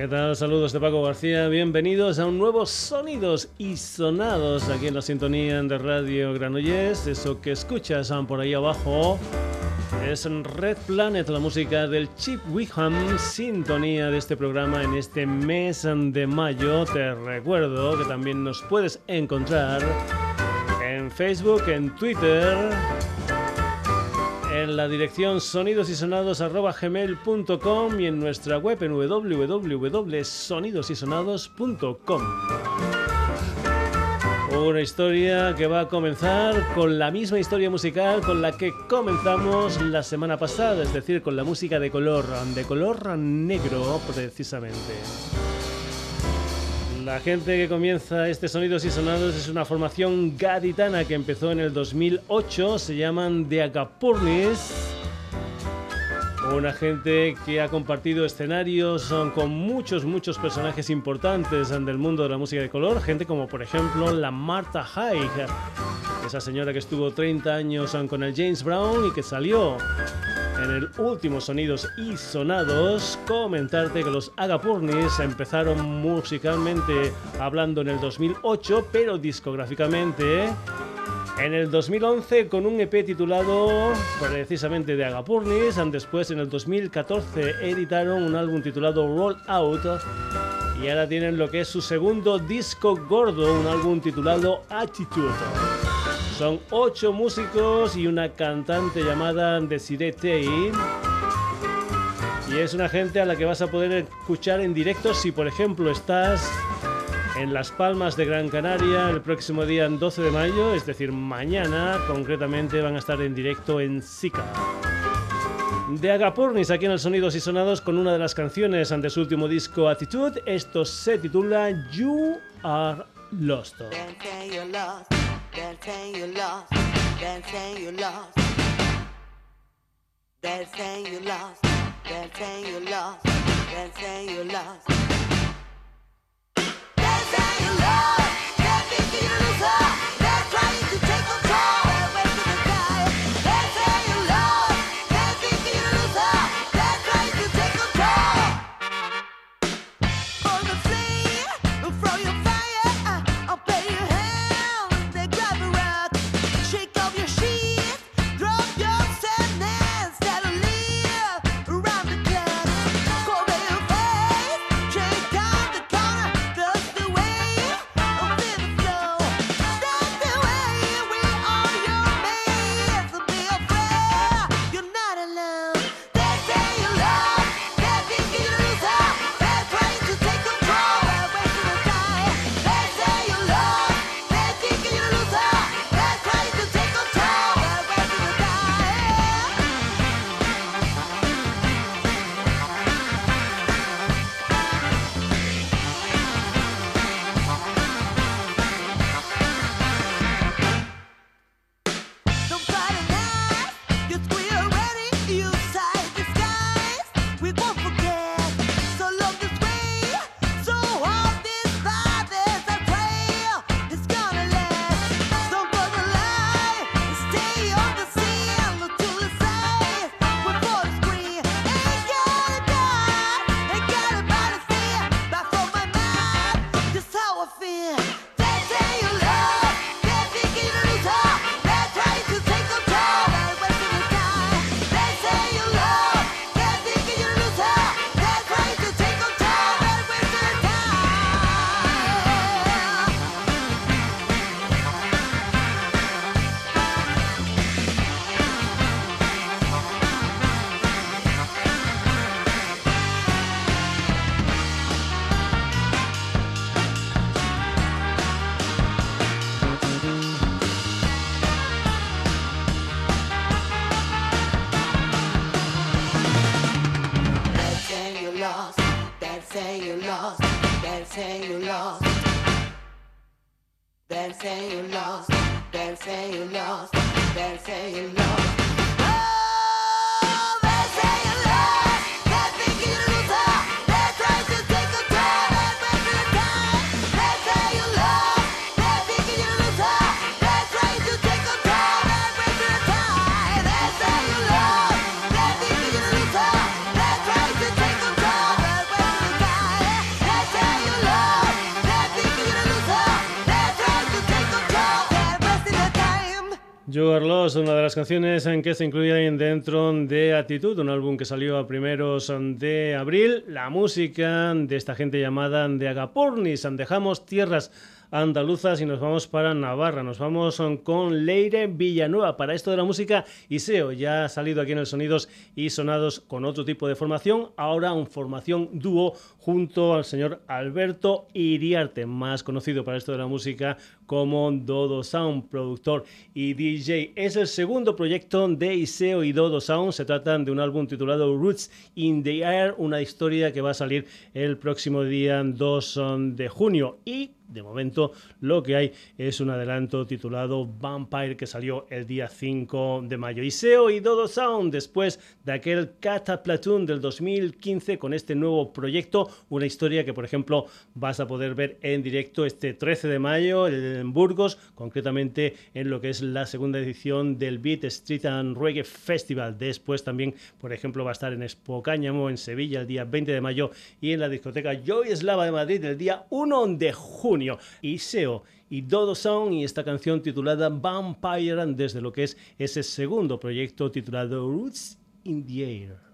¿Qué tal? Saludos de Paco García. Bienvenidos a un nuevo Sonidos y Sonados aquí en la sintonía de Radio Granollers. Eso que escuchas por ahí abajo es Red Planet, la música del Chip Wickham, sintonía de este programa en este mes de mayo. Te recuerdo que también nos puedes encontrar en Facebook, en Twitter en la dirección sonidosysonados.gmail.com y en nuestra web en www.sonidosysonados.com. Una historia que va a comenzar con la misma historia musical con la que comenzamos la semana pasada, es decir, con la música de color, de color negro precisamente. La gente que comienza este Sonidos y Sonados es una formación gaditana que empezó en el 2008, se llaman The Agapurnis. Una gente que ha compartido escenarios con muchos, muchos personajes importantes del mundo de la música de color. Gente como, por ejemplo, la Martha Haig, esa señora que estuvo 30 años con el James Brown y que salió en el último Sonidos y Sonados, comentarte que los Agapurnis empezaron musicalmente hablando en el 2008, pero discográficamente en el 2011 con un EP titulado precisamente de Agapurnis, después en el 2014 editaron un álbum titulado Roll Out y ahora tienen lo que es su segundo disco gordo, un álbum titulado Attitude. Son ocho músicos y una cantante llamada Desiree Tay. Y es una gente a la que vas a poder escuchar en directo si, por ejemplo, estás en Las Palmas de Gran Canaria el próximo día 12 de mayo, es decir, mañana concretamente van a estar en directo en Sica. De Agapurnis aquí en el Sonidos y Sonados con una de las canciones ante su último disco Attitude. Esto se titula You Are Lost. Then say you lost. Then say you lost. Then say you lost. Then say you lost. Then say you lost. Then say you lost. Canciones en que se incluyen dentro de Actitud, un álbum que salió a primeros de abril. La música de esta gente llamada de Agapurnis. Dejamos tierras andaluzas y nos vamos para Navarra. Nos vamos con Leire Villanueva. Para esto de la música, Iseo ya ha salido aquí en el Sonidos y Sonados con otro tipo de formación. Ahora un formación dúo junto al señor Alberto Iriarte, más conocido para esto de la música como Dodo Sound, productor y DJ. Es el segundo proyecto de Iseo y Dodo Sound. Se trata de un álbum titulado Roots in the Air, una historia que va a salir el próximo día 2 de junio. Y de momento lo que hay es un adelanto titulado Vampire que salió el día 5 de mayo. Iseo y Dodo Sound después de aquel Cata Platoon del 2015 con este nuevo proyecto, una historia que por ejemplo vas a poder ver en directo este 13 de mayo en Burgos, concretamente en lo que es la segunda edición del Beat Street and Reggae Festival. Después también, por ejemplo, va a estar en Expo Cáñamo en Sevilla el día 20 de mayo y en la discoteca Joy Eslava de Madrid el día 1 de junio. Iseo y Dodo Sound y esta canción titulada Vampire desde lo que es ese segundo proyecto titulado Roots in the Air.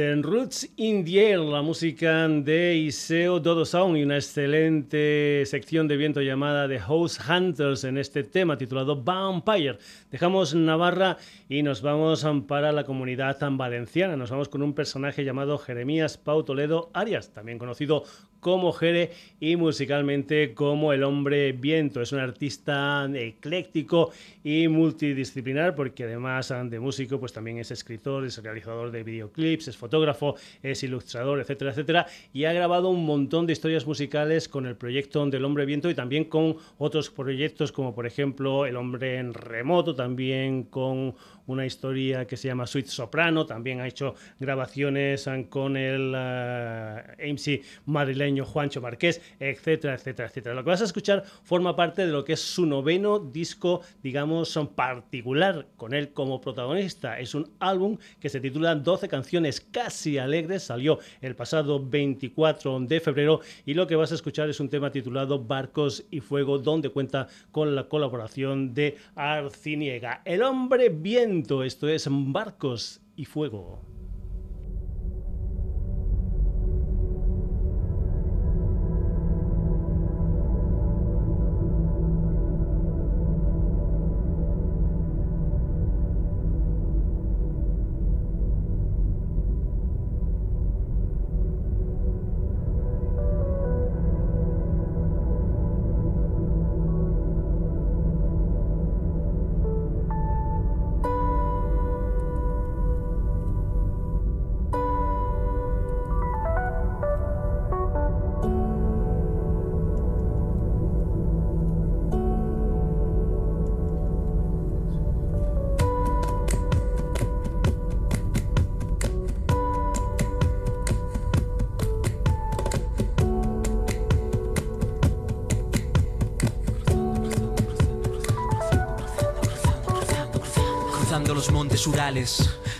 Este, Roots in the la música de Iseo Dodo Sound y una excelente sección de viento llamada The House Hunters en este tema titulado Vampire. Dejamos Navarra y nos vamos para la comunidad tan valenciana. Nos vamos con un personaje llamado Jeremías Pau Toledo Arias, también conocido como Jere y musicalmente como El Hombre Viento. Es un artista ecléctico y multidisciplinar porque además de músico pues también es escritor, es realizador de videoclips, es fotógrafo, es ilustrador, etcétera, etcétera y ha grabado un montón de historias musicales con el proyecto del Hombre Viento y también con otros proyectos como por ejemplo El Hombre en Remoto, también con una historia que se llama Sweet Soprano, también ha hecho grabaciones con el uh, MC madrileño Juancho Marqués, etcétera, etcétera, etcétera. Lo que vas a escuchar forma parte de lo que es su noveno disco, digamos, particular, con él como protagonista. Es un álbum que se titula 12 canciones casi alegres, salió el pasado 24 de febrero y lo que vas a escuchar es un tema titulado Barcos y Fuego, donde cuenta con la colaboración de Arciniega. El hombre bien esto es Barcos y Fuego.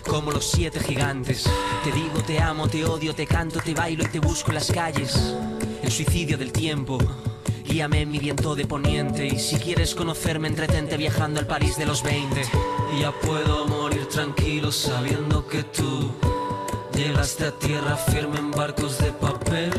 Como los siete gigantes. Te digo, te amo, te odio, te canto, te bailo y te busco en las calles. El suicidio del tiempo. Guíame en mi viento de poniente y si quieres conocerme entretente viajando al París de los 20. Ya puedo morir tranquilo sabiendo que tú llegaste a tierra firme en barcos de papel.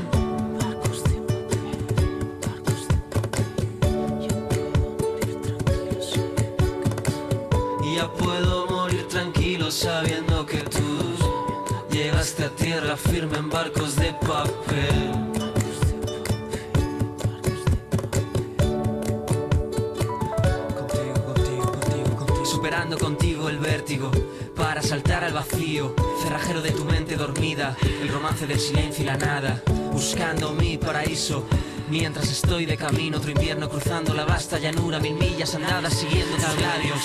Vacío, cerrajero de tu mente dormida, el romance del silencio y la nada, buscando mi paraíso. Mientras estoy de camino, otro invierno cruzando la vasta llanura, mil millas andadas siguiendo tus labios.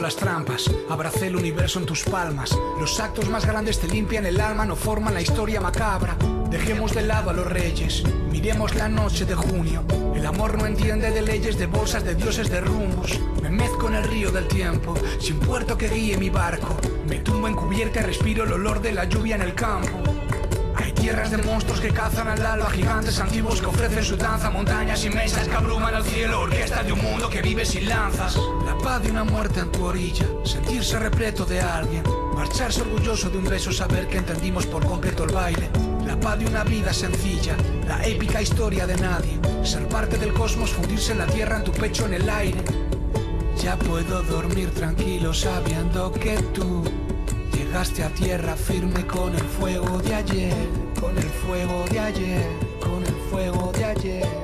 Las trampas, abracé el universo en tus palmas. Los actos más grandes te limpian el alma, no forman la historia macabra. Dejemos de lado a los reyes, miremos la noche de junio. El amor no entiende de leyes, de bolsas, de dioses, de rumbos. Me mezco en el río del tiempo, sin puerto que guíe mi barco. Me tumbo en cubierta, respiro el olor de la lluvia en el campo. Tierras de monstruos que cazan al alba, gigantes antiguos que ofrecen su danza, montañas inmensas que abruman el cielo, orquesta de un mundo que vive sin lanzas. La paz de una muerte en tu orilla, sentirse repleto de alguien, marcharse orgulloso de un beso, saber que entendimos por completo el baile. La paz de una vida sencilla, la épica historia de nadie, ser parte del cosmos, fundirse en la tierra, en tu pecho, en el aire. Ya puedo dormir tranquilo sabiendo que tú Llegaste a tierra firme con el fuego de ayer, con el fuego de ayer, con el fuego de ayer.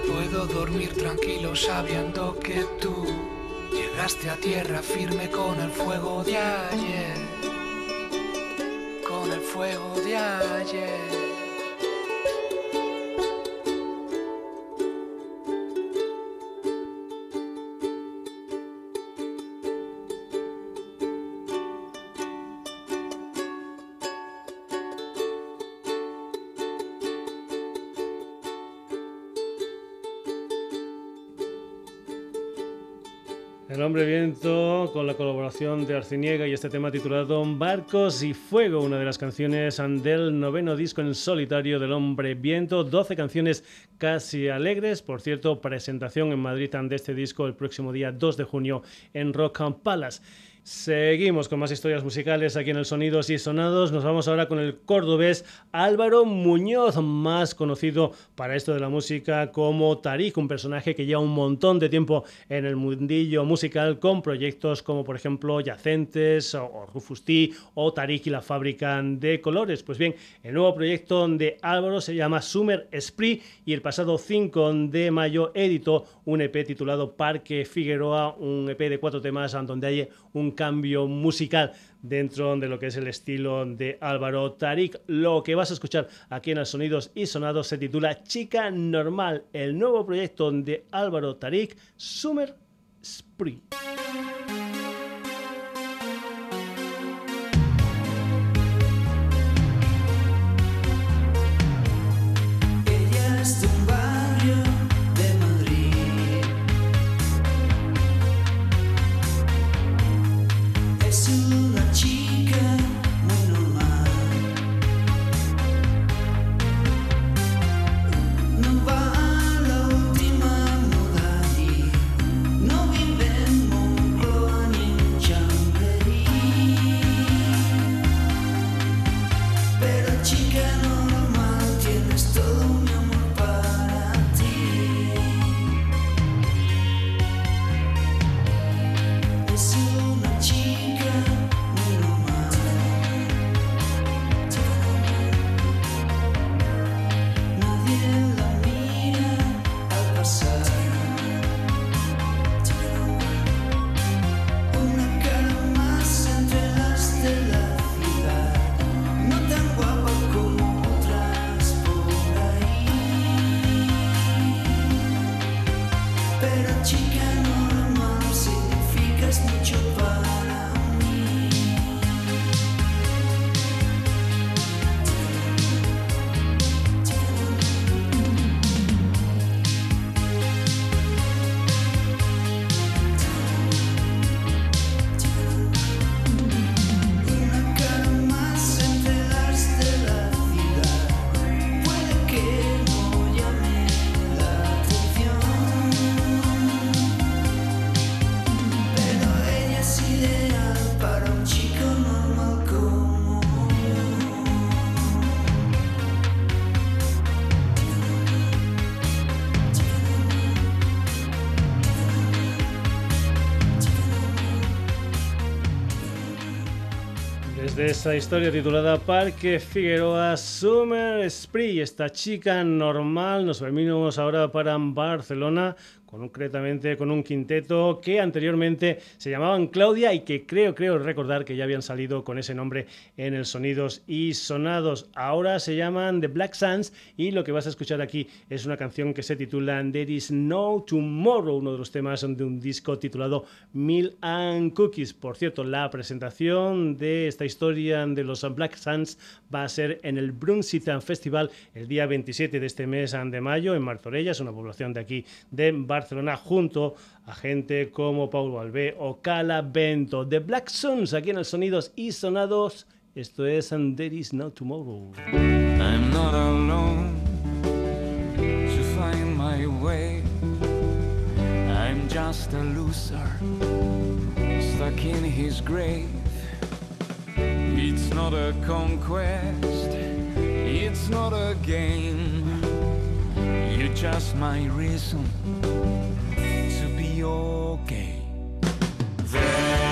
Puedo dormir tranquilo sabiendo que tú llegaste a tierra firme con el fuego de ayer, con el fuego de ayer. De Arciniega y este tema titulado Barcos y Fuego, una de las canciones del noveno disco en solitario del Hombre Viento, 12 canciones casi alegres, por cierto, presentación en Madrid de este disco el próximo día 2 de junio en Rock Palace. Seguimos con más historias musicales aquí en el Sonidos y Sonados. Nos vamos ahora con el cordobés Álvaro Muñoz, más conocido para esto de la música como Tarik, un personaje que lleva un montón de tiempo en el mundillo musical con proyectos como por ejemplo Yacentes o Rufus T o Tarik y la fábrica de colores. Pues bien, el nuevo proyecto de Álvaro se llama Summer Spree y el pasado 5 de mayo editó un EP titulado Parque Figueroa, un EP de cuatro temas donde hay un cambio musical dentro de lo que es el estilo de Álvaro Tarik. Lo que vas a escuchar aquí en el Sonidos y Sonados se titula Chica Normal, el nuevo proyecto de Álvaro Tarik, Summer Spree. Esa historia titulada Parque Figueroa Summer Spree. Esta chica normal. Nos venimos ahora para Barcelona concretamente con un quinteto que anteriormente se llamaban Claudia y que creo, creo recordar que ya habían salido con ese nombre en el Sonidos y Sonados. Ahora se llaman The Black Suns y lo que vas a escuchar aquí es una canción que se titula There Is No Tomorrow, uno de los temas de un disco titulado Mill and Cookies. Por cierto, la presentación de esta historia de los Black Suns va a ser en el Brunswick Festival el día 27 de este mes de mayo en Martorella, es una población de aquí de Barcelona Barcelona junto a gente como Paulo Albé o Cala Bento. The Black Suns aquí en el Sonidos y Sonados. Esto es And There Is No Tomorrow. I'm not alone to find my way. I'm just a loser stuck in his grave. It's not a conquest, it's not a game. You're just my reason to be okay. There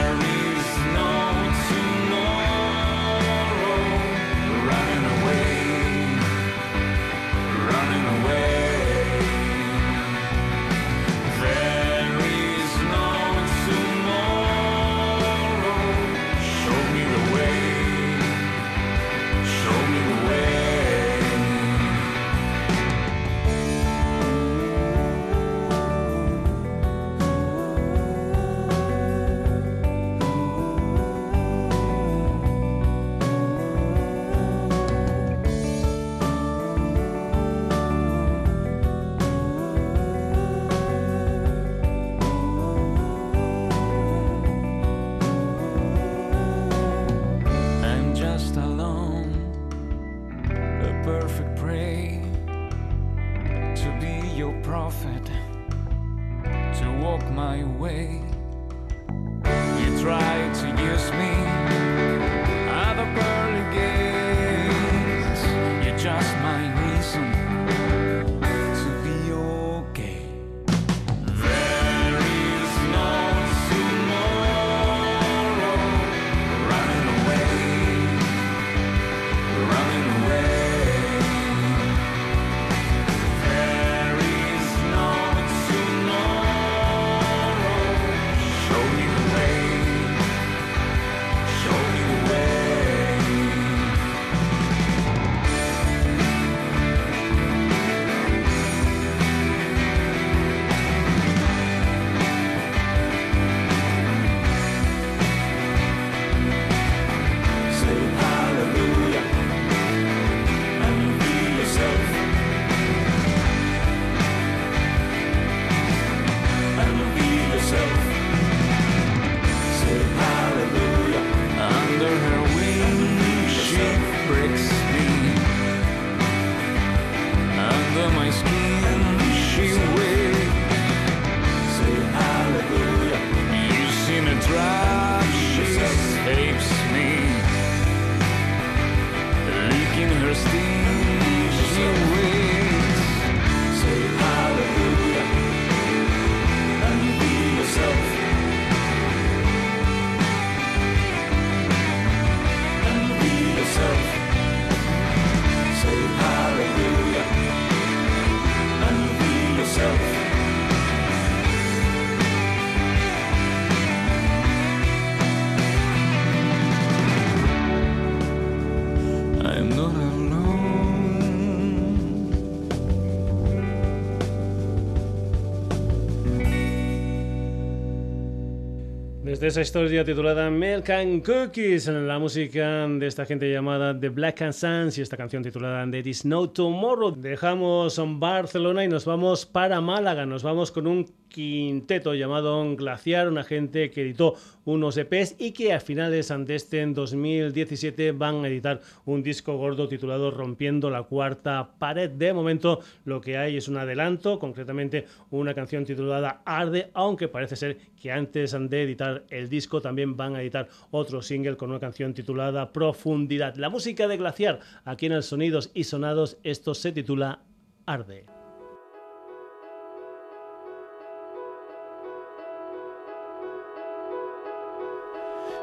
Desde esa historia titulada Milk and Cookies, la música de esta gente llamada The Black and Suns y esta canción titulada There Is No Tomorrow. Dejamos Barcelona y nos vamos para Málaga. Nos vamos con un quinteto llamado Glaciar, una gente que editó unos EPs y que a finales de este en 2017 van a editar un disco gordo titulado Rompiendo la cuarta pared. De momento lo que hay es un adelanto, concretamente una canción titulada Arde, aunque parece ser que antes de editar el disco también van a editar otro single con una canción titulada Profundidad. La música de Glaciar aquí en el Sonidos y Sonados, esto se titula Arde.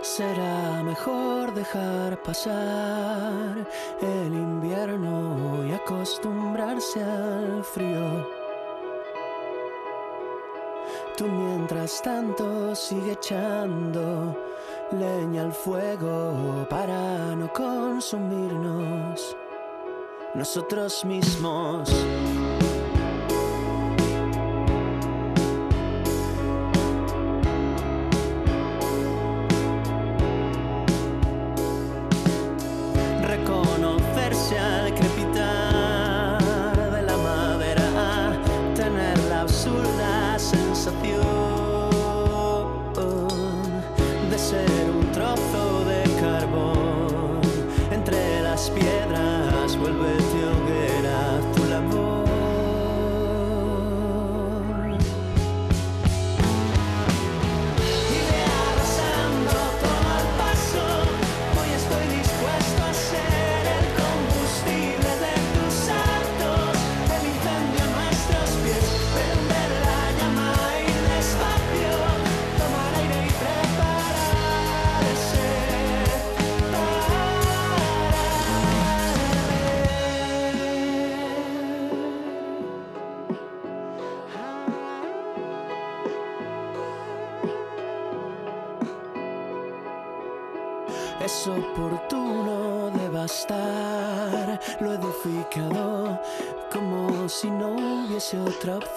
Será mejor dejar pasar el invierno y acostumbrarse al frío. Tú mientras tanto sigue echando leña al fuego para no consumirnos nosotros mismos. De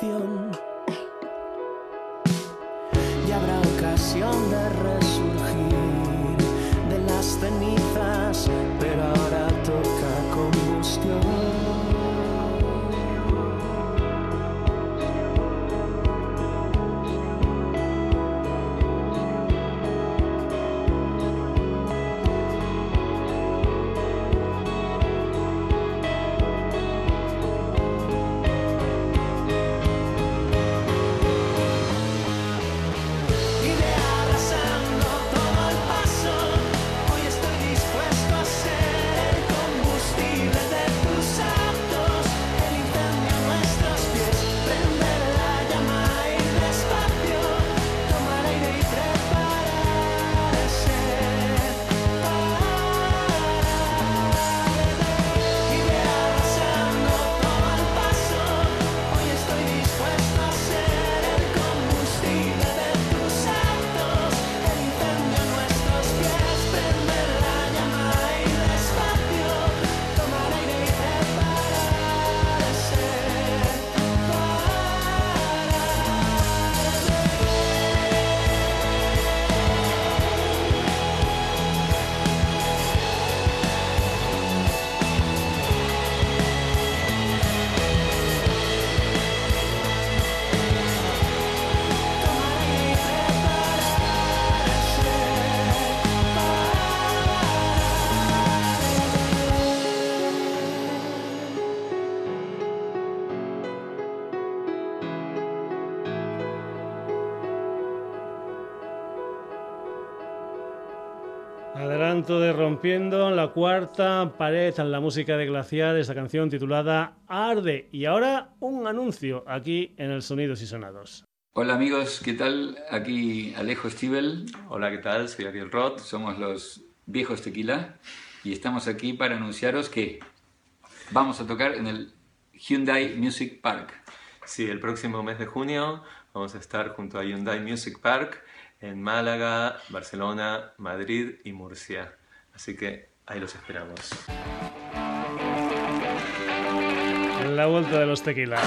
Rompiendo la cuarta pared en la música de Glaciar, esa canción titulada Arde. Y ahora un anuncio aquí en el Sonidos y Sonados. Hola amigos, ¿qué tal? Aquí Alejo Stivel. Hola, ¿qué tal? Soy Ariel Roth. Somos los viejos tequila y estamos aquí para anunciaros que vamos a tocar en el Hyundai Music Park. Sí, el próximo mes de junio vamos a estar junto a Hyundai Music Park en Málaga, Barcelona, Madrid y Murcia. Así que ahí los esperamos. La vuelta de los tequilas.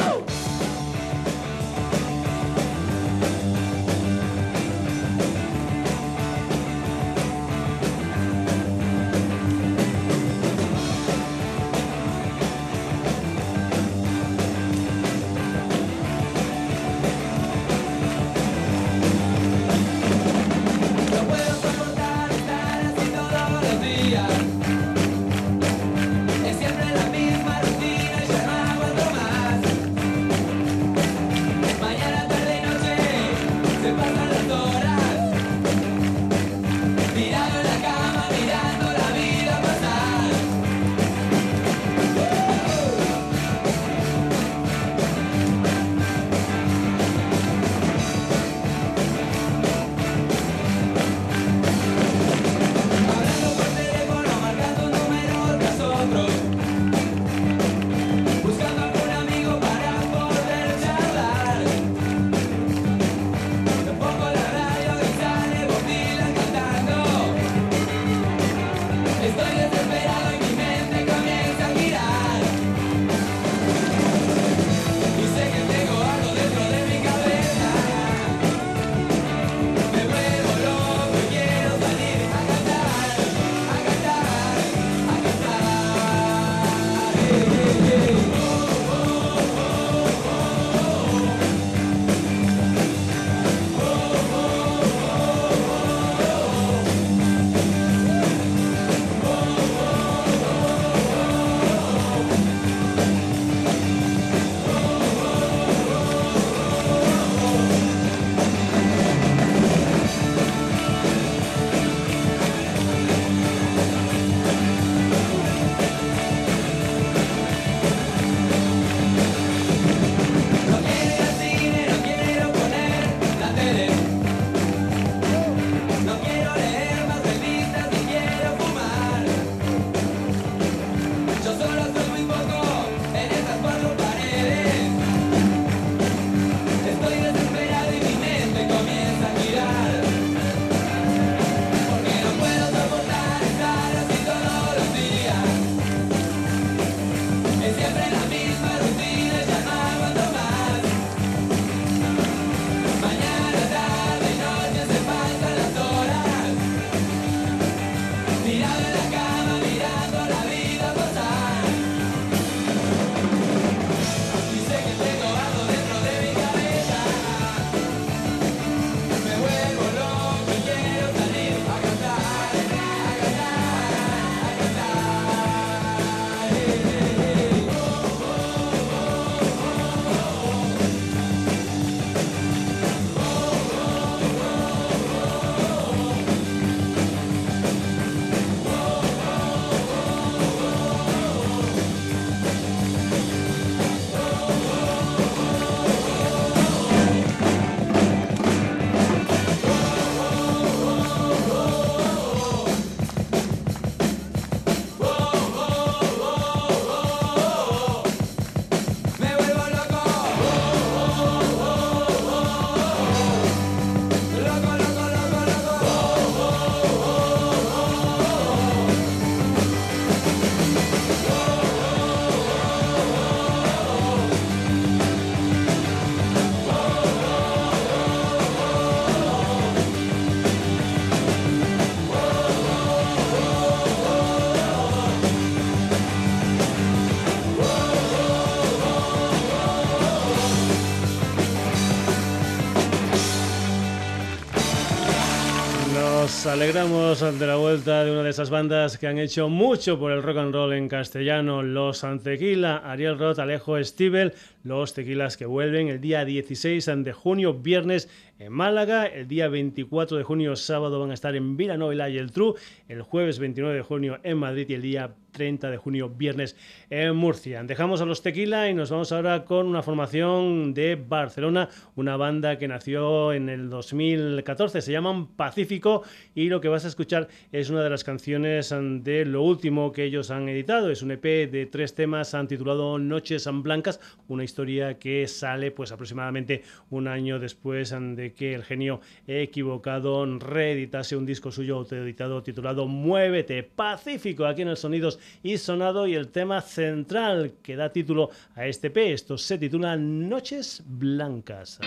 Nos alegramos de la vuelta de una de esas bandas que han hecho mucho por el rock and roll en castellano, Los Antequila, Ariel Roth, Alejo Stivel, los tequilas que vuelven el día 16 de junio, viernes en Málaga, el día 24 de junio, sábado van a estar en Villanueva y el Tru, el jueves 29 de junio en Madrid y el día 30 de junio, viernes en Murcia. Dejamos a los Tequila y nos vamos ahora con una formación de Barcelona, una banda que nació en el 2014, se llaman Pacífico y lo que vas a escuchar es una de las canciones de lo último que ellos han editado. Es un EP de tres temas, han titulado Noches Blancas, una historia que sale pues aproximadamente un año después de que el genio equivocado reeditase un disco suyo autoeditado titulado Muévete Pacífico aquí en el Sonidos y Sonado y el tema central que da título a este P. Esto se titula Noches Blancas.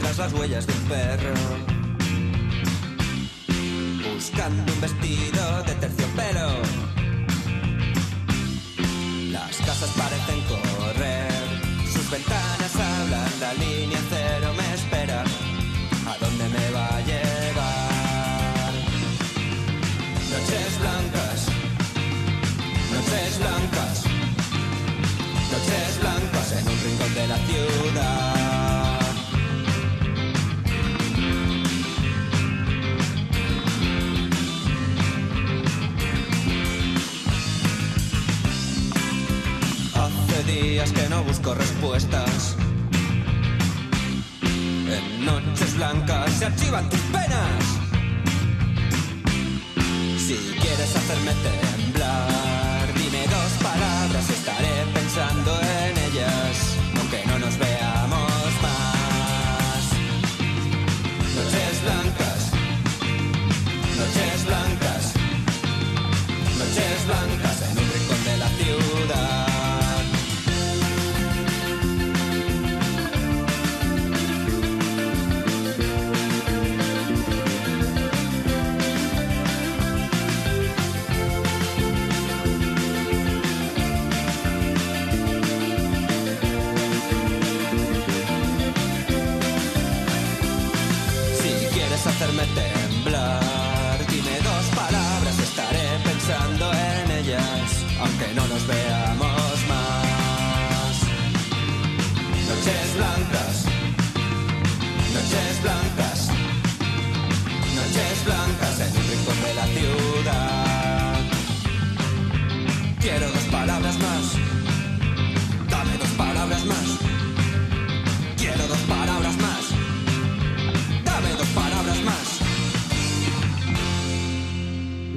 Tras las huellas de un perro, buscando un vestido de terciopelo. Las casas parecen correr, sus ventanas la línea cero me espera. ¿A dónde me va a llevar? Noches blancas, noches blancas, noches blancas en un rincón de la ciudad. Hace días que no busco respuestas. Noches blancas se archivan tus penas. Si quieres hacerme temblar, dime dos palabras, estaré pensando en ellas, aunque no nos veamos aunque no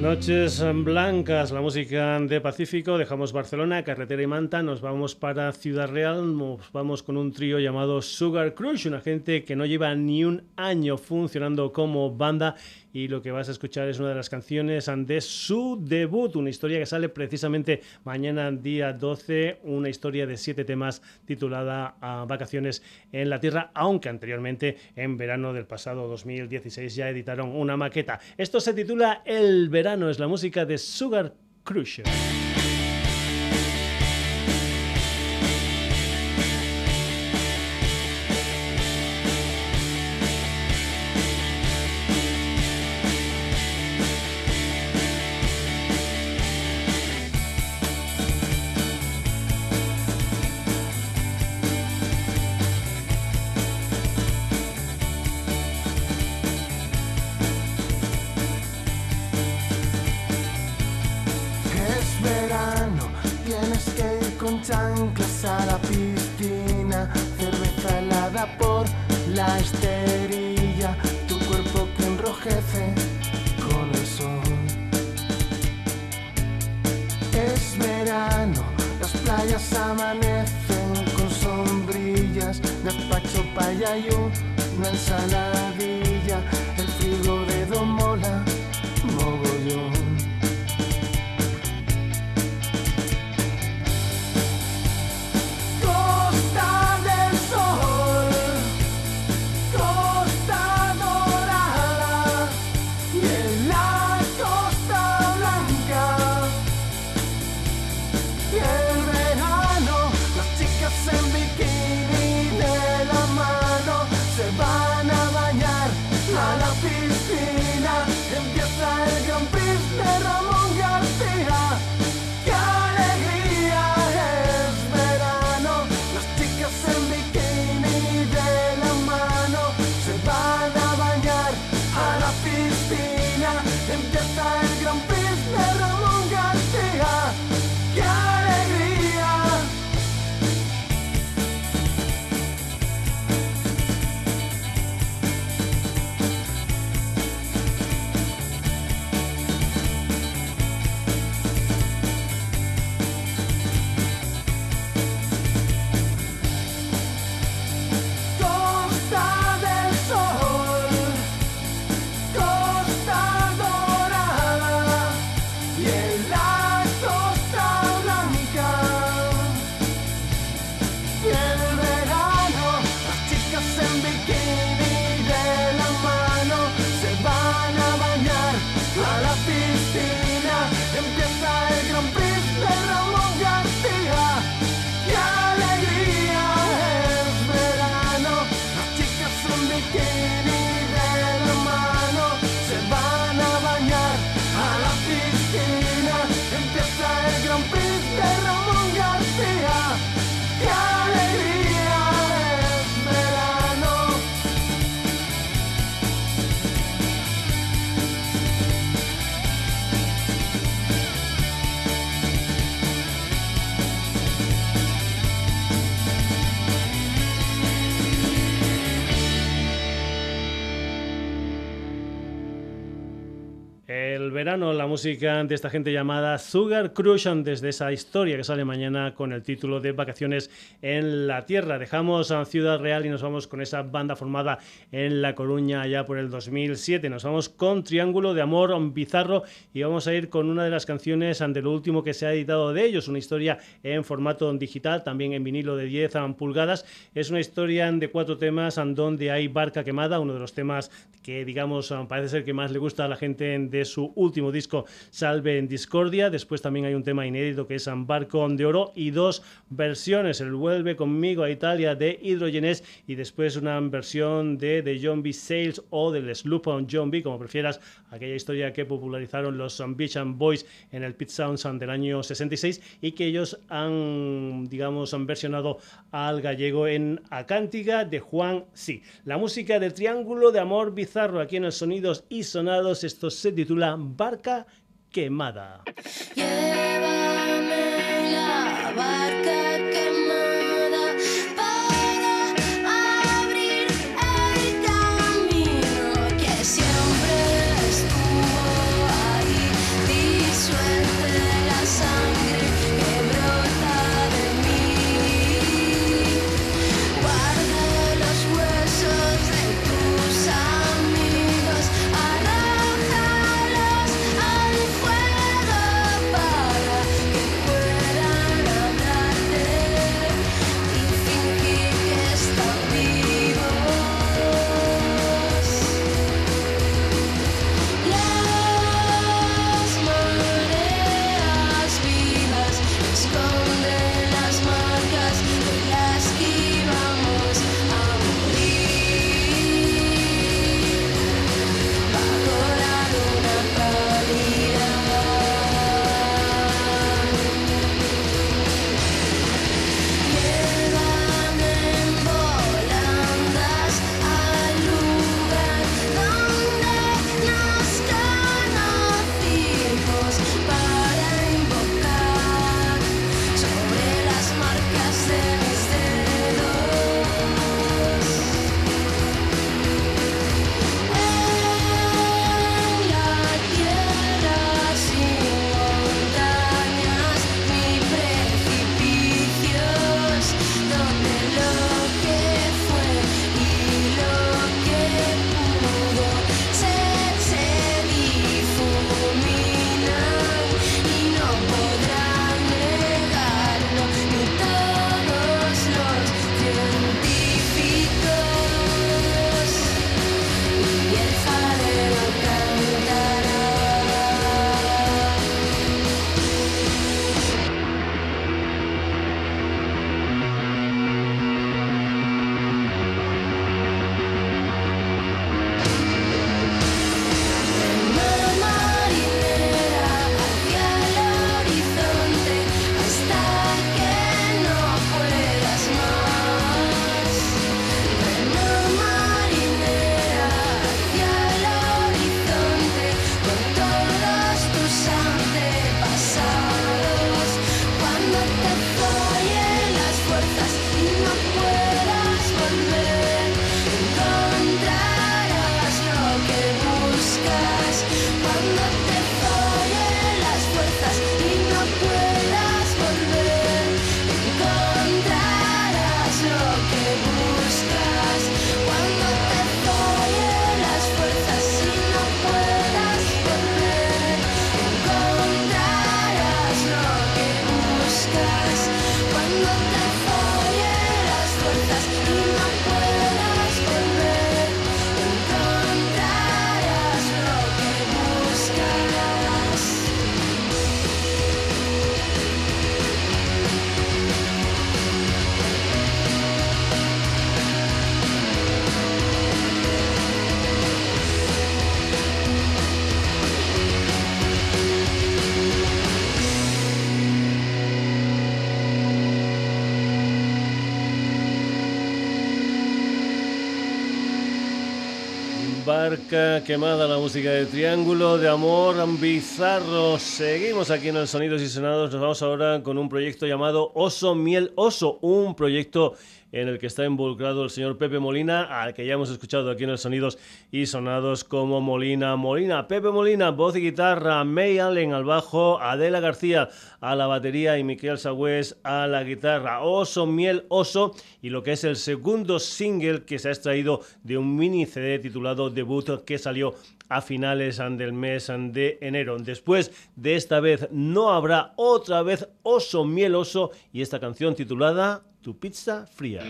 Noches blancas, la música de Pacífico, dejamos Barcelona, Carretera y Manta, nos vamos para Ciudad Real, nos vamos con un trío llamado Sugar Crush, una gente que no lleva ni un año funcionando como banda y lo que vas a escuchar es una de las canciones de su debut, una historia que sale precisamente mañana día 12, una historia de siete temas titulada a Vacaciones en la Tierra, aunque anteriormente en verano del pasado 2016 ya editaron una maqueta. Esto se titula El verano, es la música de Sugar Crush. Verano, la música de esta gente llamada Sugar Crush, desde esa historia que sale mañana con el título de Vacaciones en la Tierra. Dejamos a Ciudad Real y nos vamos con esa banda formada en La Coruña ya por el 2007. Nos vamos con Triángulo de Amor Bizarro y vamos a ir con una de las canciones ante lo último que se ha editado de ellos, una historia en formato digital, también en vinilo de 10 pulgadas. Es una historia de cuatro temas donde hay Barca Quemada, uno de los temas que digamos parece ser que más le gusta a la gente de su último disco Salve en Discordia. Después también hay un tema inédito que es Barco de Oro y dos versiones, el Vuelve conmigo a Italia de Hidrogenes y después una versión de The John B. Sales o del Sloop on John B, como prefieras, aquella historia que popularizaron los Beach and Boys en el Pit Sounds del año 66 y que ellos han, digamos, han versionado al gallego en Acántiga de Juan Sí. La música del Triángulo de Amor Bizarro aquí en el Sonidos y Sonados, esto se titula Barca Quemada. Quemada la música de Triángulo de Amor Bizarro. Seguimos aquí en el Sonidos y Sonados. Nos vamos ahora con un proyecto llamado Oso Miel Oso, un proyecto en el que está involucrado el señor Pepe Molina, al que ya hemos escuchado aquí en los sonidos y sonados como Molina Molina. Pepe Molina, voz y guitarra, May Allen al bajo, Adela García a la batería y Miquel Sagüez a la guitarra. Oso, miel, oso y lo que es el segundo single que se ha extraído de un mini CD titulado Debut que salió a finales del mes de enero. Después de esta vez no habrá otra vez oso, miel, oso y esta canción titulada Tu pizza fría.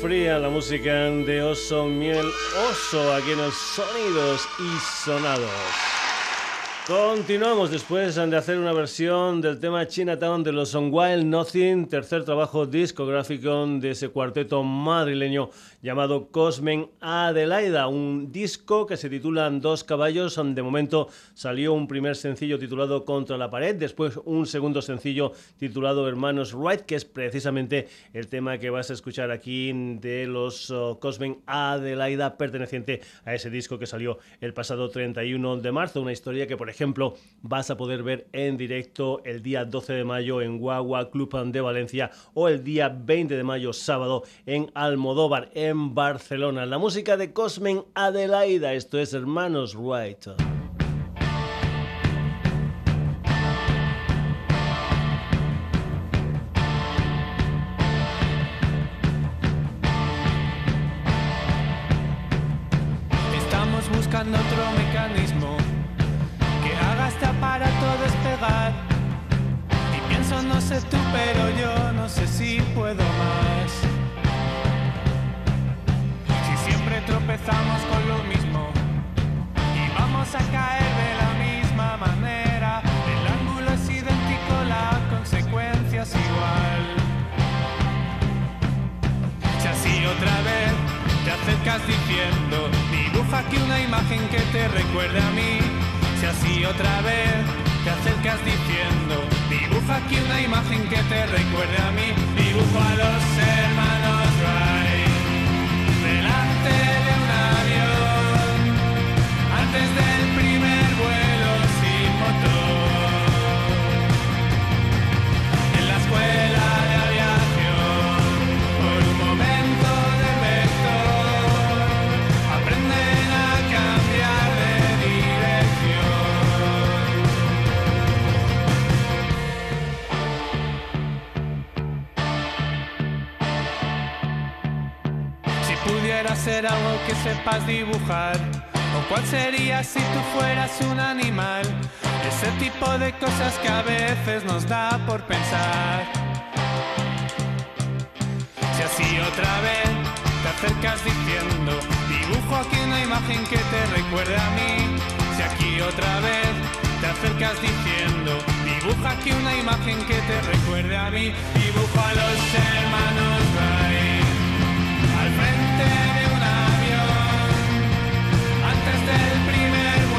Fría, la música de Oso Miel Oso, aquí en los Sonidos y Sonados. Continuamos después de hacer una versión del tema Chinatown de los On Wild Nothing, tercer trabajo discográfico de ese cuarteto madrileño llamado Cosmen Adelaida, un disco que se titula Dos caballos. De momento salió un primer sencillo titulado Contra la pared, después un segundo sencillo titulado Hermanos Wright, que es precisamente el tema que vas a escuchar aquí de los oh, Cosmen Adelaida, perteneciente a ese disco que salió el pasado 31 de marzo, una historia que por ejemplo ejemplo, vas a poder ver en directo el día 12 de mayo en Guagua Club de Valencia o el día 20 de mayo sábado en Almodóvar en Barcelona. La música de Cosmen Adelaida, esto es Hermanos Wright. diciendo, dibuja aquí una imagen que te recuerde a mí. Si así otra vez te acercas diciendo, dibuja aquí una imagen que te recuerde a mí. Dibujo a los hermanos Wright delante de un avión. Sepas dibujar? ¿O cuál sería si tú fueras un animal? Ese tipo de cosas que a veces nos da por pensar. Si así otra vez te acercas diciendo, dibujo aquí una imagen que te recuerde a mí. Si aquí otra vez te acercas diciendo, dibuja aquí una imagen que te recuerde a mí. Dibujo a los hermanos del primer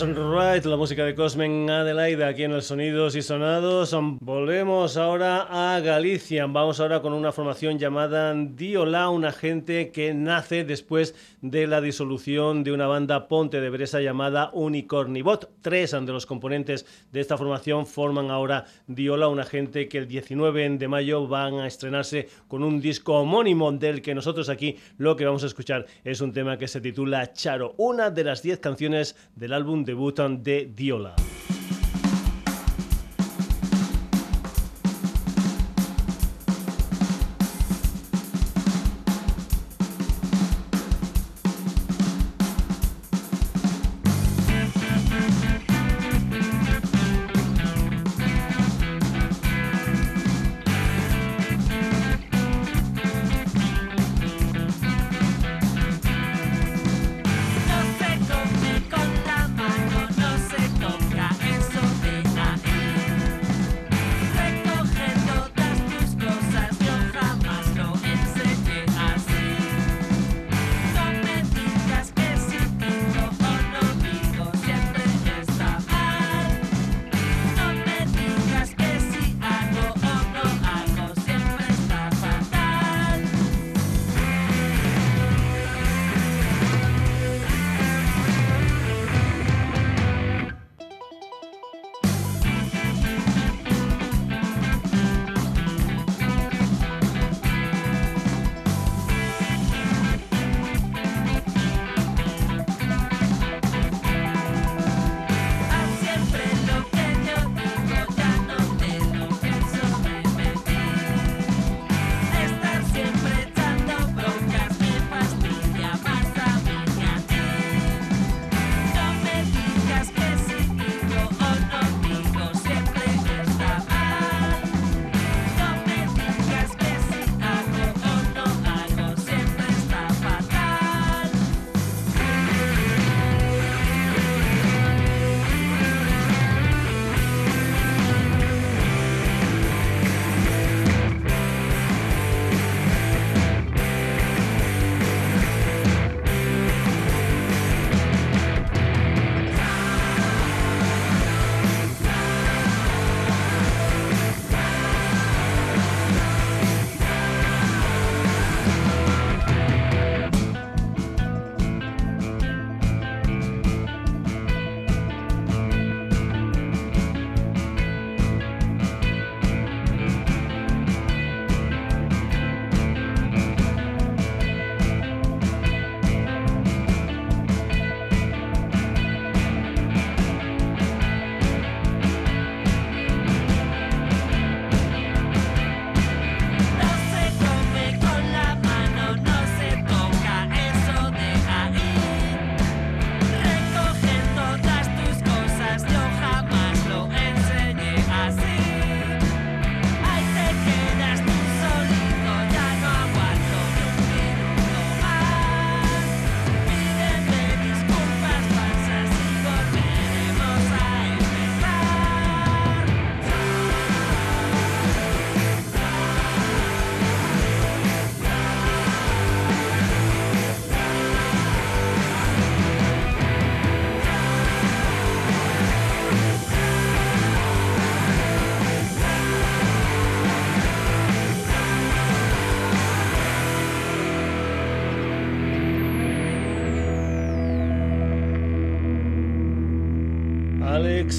Wright, la música de Cosmen Adelaide aquí en el Sonidos y Sonados. Volvemos ahora a Galicia. Vamos ahora con una formación llamada Diola, una gente que nace después de la disolución de una banda Ponte de Bresa llamada Unicornibot. Tres de los componentes de esta formación forman ahora Diola, una gente que el 19 de mayo van a estrenarse con un disco homónimo del que nosotros aquí lo que vamos a escuchar es un tema que se titula Charo, una de las diez canciones del álbum debut de Diola.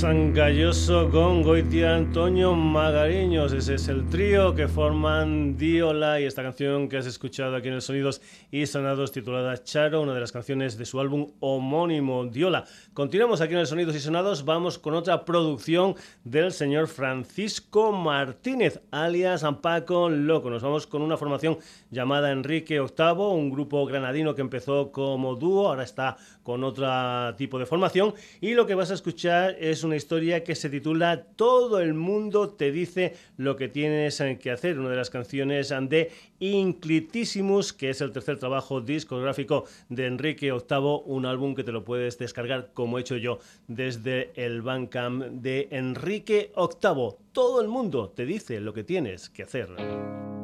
Alex Galloso con Goitia Antonio Magariños. Ese es el trío que forman Diola y esta canción que has escuchado aquí en el Sonidos y Sonados titulada Charo, una de las canciones de su álbum homónimo Diola. Continuamos aquí en el Sonidos y Sonados, vamos con otra producción del señor Francisco Martínez, alias Paco Loco. Nos vamos con una formación llamada Enrique VIII, un grupo granadino que empezó como dúo, ahora está con otro tipo de formación y lo que vas a escuchar es una historia que se titula Todo el mundo te dice lo que tienes que hacer, una de las canciones de Inclitissimus, que es el tercer trabajo discográfico de Enrique VIII, un álbum que te lo puedes descargar como he hecho yo desde el Bandcamp de Enrique VIII. Todo el mundo te dice lo que tienes que hacer.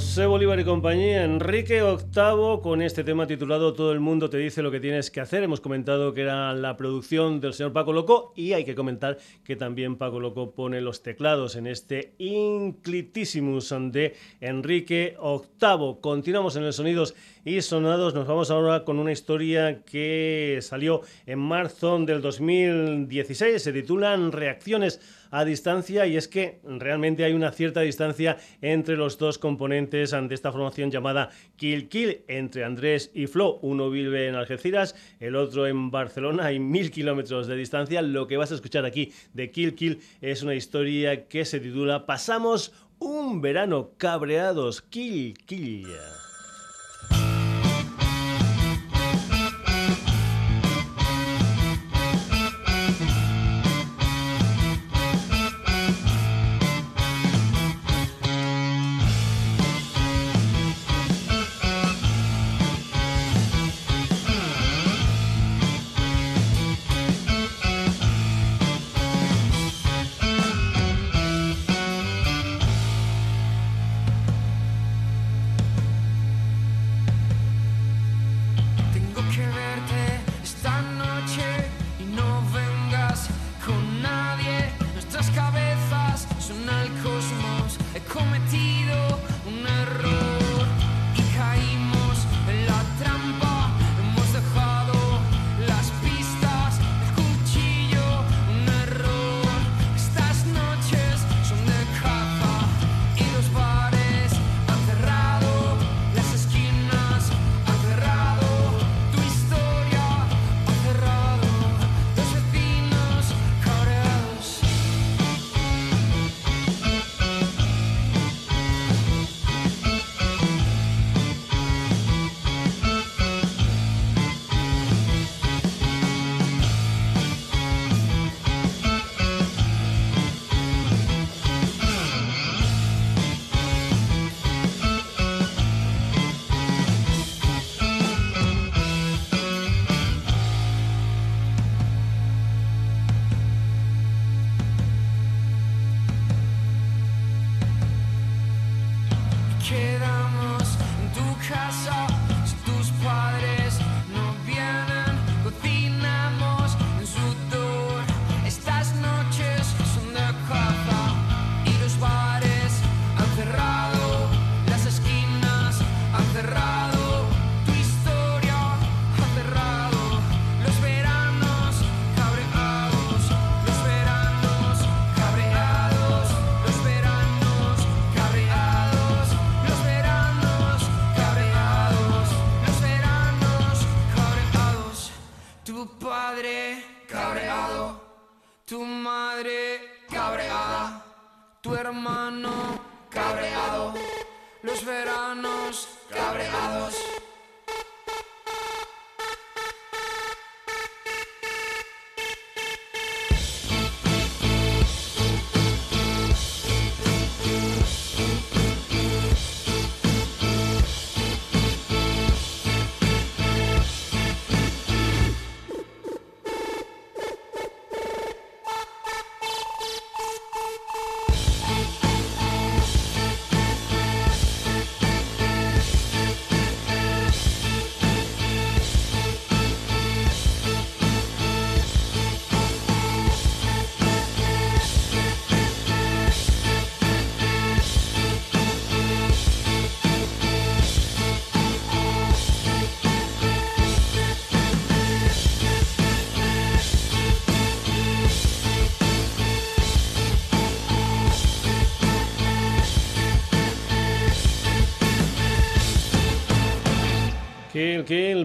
José Bolívar y compañía, Enrique VIII con este tema titulado Todo el mundo te dice lo que tienes que hacer. Hemos comentado que era la producción del señor Paco Loco y hay que comentar que también Paco Loco pone los teclados en este Inclitissimus de Enrique VIII. Continuamos en el Sonidos y Sonados. Nos vamos ahora con una historia que salió en marzo del 2016. Se titulan Reacciones a distancia y es que realmente hay una cierta distancia entre los dos componentes ante esta formación llamada Kill Kill entre Andrés y Flo. Uno vive en Algeciras, el otro en Barcelona, hay mil kilómetros de distancia. Lo que vas a escuchar aquí de Kill Kill es una historia que se titula Pasamos un verano cabreados. Kill Kill.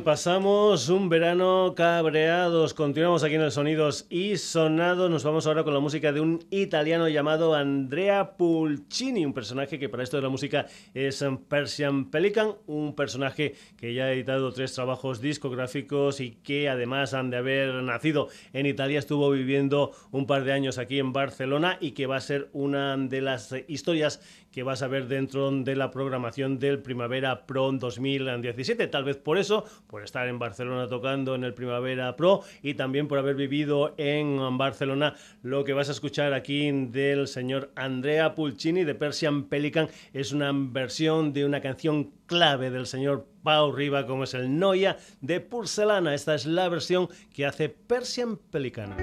Pasamos un verano cabreados. Continuamos aquí en el Sonidos y Sonados. Nos vamos ahora con la música de un italiano llamado Andrea Pulcini, un personaje que para esto de la música es Persian Pelican, un personaje que ya ha editado tres trabajos discográficos y que además han de haber nacido en Italia, estuvo viviendo un par de años aquí en Barcelona y que va a ser una de las historias que vas a ver dentro de la programación del Primavera Pro 2017. Tal vez por eso, por estar en Barcelona tocando en el Primavera Pro y también por haber vivido en Barcelona, lo que vas a escuchar aquí del señor Andrea Pulcini de Persian Pelican es una versión de una canción clave del señor Pau Riva como es el Noia de Porcelana. Esta es la versión que hace Persian Pelican.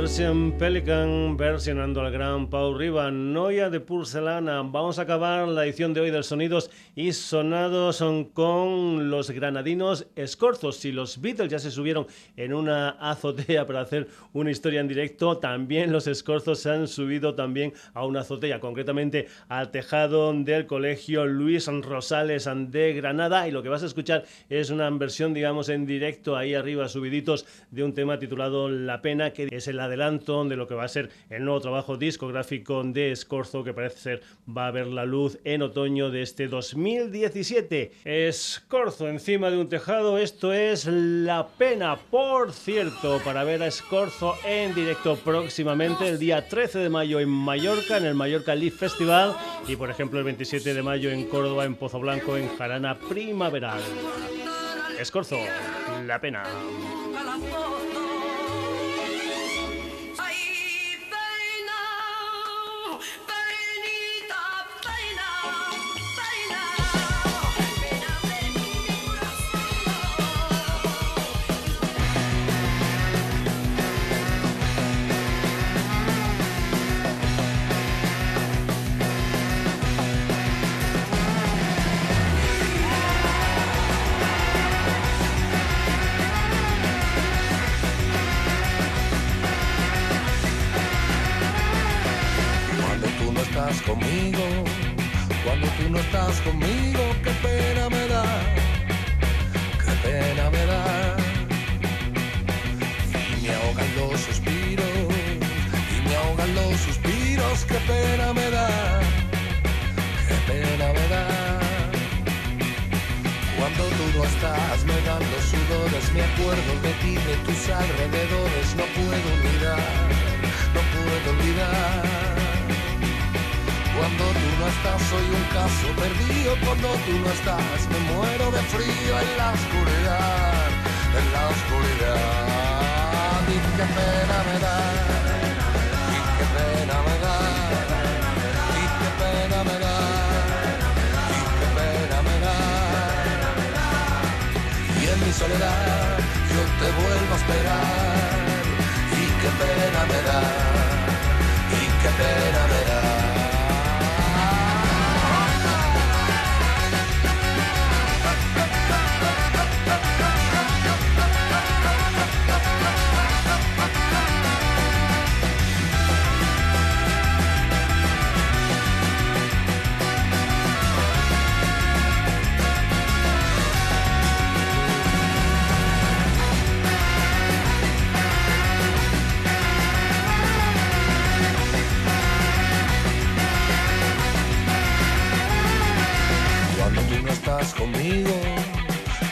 Version Pelican versionando al gran Pau Riva, Noia de Porcelana. Vamos a acabar la edición de hoy del Sonidos y Sonados con los granadinos Escorzos. Si los Beatles ya se subieron en una azotea para hacer una historia en directo, también los Escorzos se han subido también a una azotea, concretamente al tejado del colegio Luis Rosales de Granada. Y lo que vas a escuchar es una versión, digamos, en directo ahí arriba, subiditos, de un tema titulado La Pena, que es el adelanto de lo que va a ser el nuevo trabajo discográfico de Scorzo, que parece ser va a ver la luz en otoño de este 2017. Scorzo encima de un tejado, esto es La Pena. Por cierto, para ver a Scorzo en directo próximamente, el día 13 de mayo en Mallorca, en el Mallorca Leaf Festival, y por ejemplo el 27 de mayo en Córdoba, en Pozo Blanco, en Jarana Primaveral. Escorzo, La Pena. Cuando tú no estás conmigo, qué pena me da, qué pena me da. Y me ahogan los suspiros, y me ahogan los suspiros, qué pena me da, qué pena me da. Cuando tú no estás, me dan los sudores, me acuerdo de ti, de tus alrededores, no puedo olvidar, no puedo olvidar. Cuando tú no estás soy un caso perdido, cuando tú no estás me muero de frío en la oscuridad, en la oscuridad. Y qué pena me da, y qué pena me da, y qué pena me da, y qué pena me da. Y en mi soledad yo te vuelvo a esperar, y qué pena me da, y qué pena me da.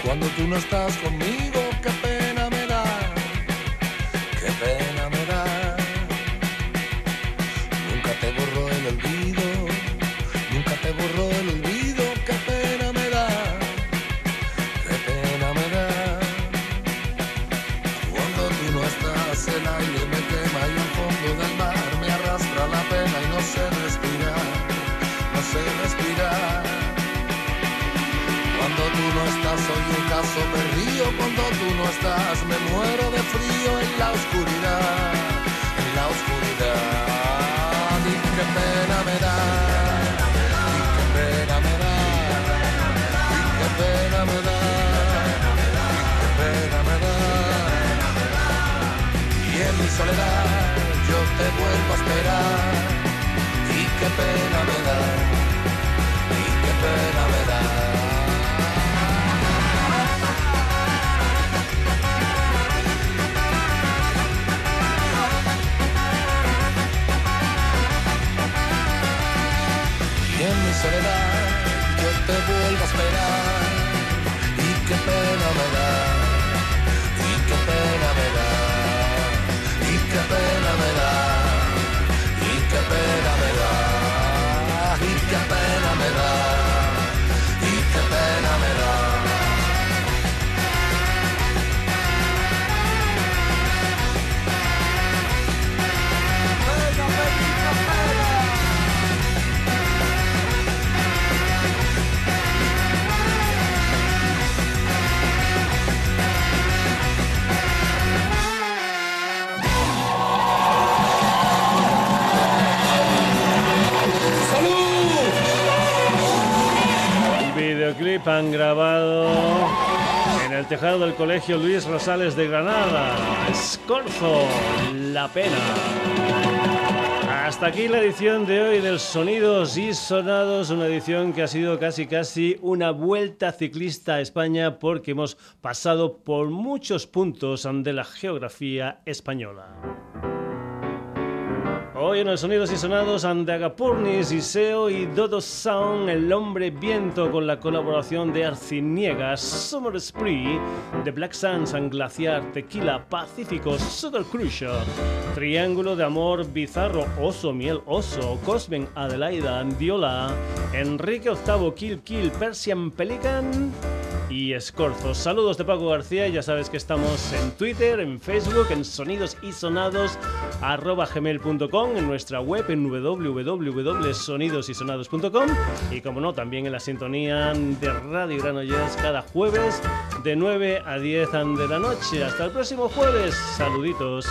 Cuando tú no estás conmigo, esperar, Luis Rosales de Granada. Escorzo, la pena. Hasta aquí la edición de hoy del Sonidos y Sonados, una edición que ha sido casi casi una vuelta ciclista a España porque hemos pasado por muchos puntos de la geografía española. Hoy en los sonidos y sonados Andagapurnis, Iseo y Dodo Sound, El Hombre Viento con la colaboración de Arciniegas, Summer Spree, The Black Sands, Glaciar, Tequila, Pacífico, Sugar Cruiser, Triángulo de Amor, Bizarro, Oso, Miel, Oso, Cosmen, Adelaida, Andiola, Enrique VIII, Kill Kill, Persian Pelican y Escorzo. Saludos de Paco García, ya sabes que estamos en Twitter, en Facebook, en sonidos y sonados gmail.com, en nuestra web en www.sonidosysonados.com y como no, también en la sintonía de Radio Granollers cada jueves de 9 a 10 de la noche. Hasta el próximo jueves. Saluditos.